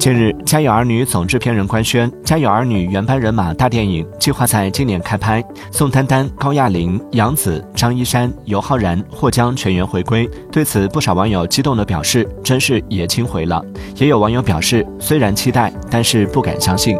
近日，《家有儿女》总制片人官宣，《家有儿女》原班人马大电影计划在今年开拍，宋丹丹、高亚麟、杨紫、张一山、尤浩然或将全员回归。对此，不少网友激动地表示：“真是爷青回了。”也有网友表示：“虽然期待，但是不敢相信。”